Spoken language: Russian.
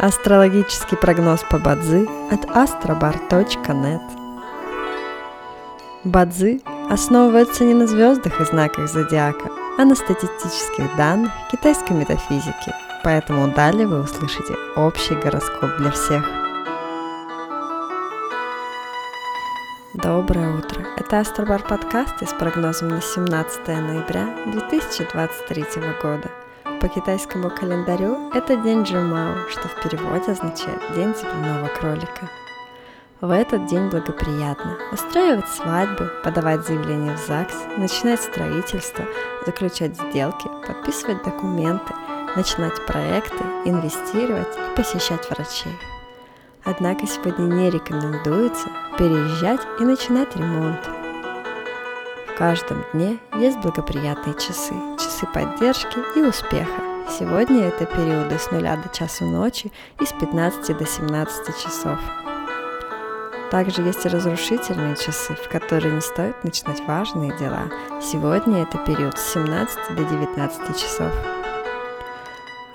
Астрологический прогноз по Бадзи от astrobar.net Бадзи основывается не на звездах и знаках зодиака, а на статистических данных китайской метафизики, поэтому далее вы услышите общий гороскоп для всех. Доброе утро! Это Астробар подкаст с прогнозом на 17 ноября 2023 года – по китайскому календарю это день Джимао, что в переводе означает «день земляного кролика». В этот день благоприятно устраивать свадьбы, подавать заявления в ЗАГС, начинать строительство, заключать сделки, подписывать документы, начинать проекты, инвестировать и посещать врачей. Однако сегодня не рекомендуется переезжать и начинать ремонт. Каждом дне есть благоприятные часы, часы поддержки и успеха. Сегодня это периоды с 0 до часу ночи и с 15 до 17 часов. Также есть и разрушительные часы, в которые не стоит начинать важные дела. Сегодня это период с 17 до 19 часов.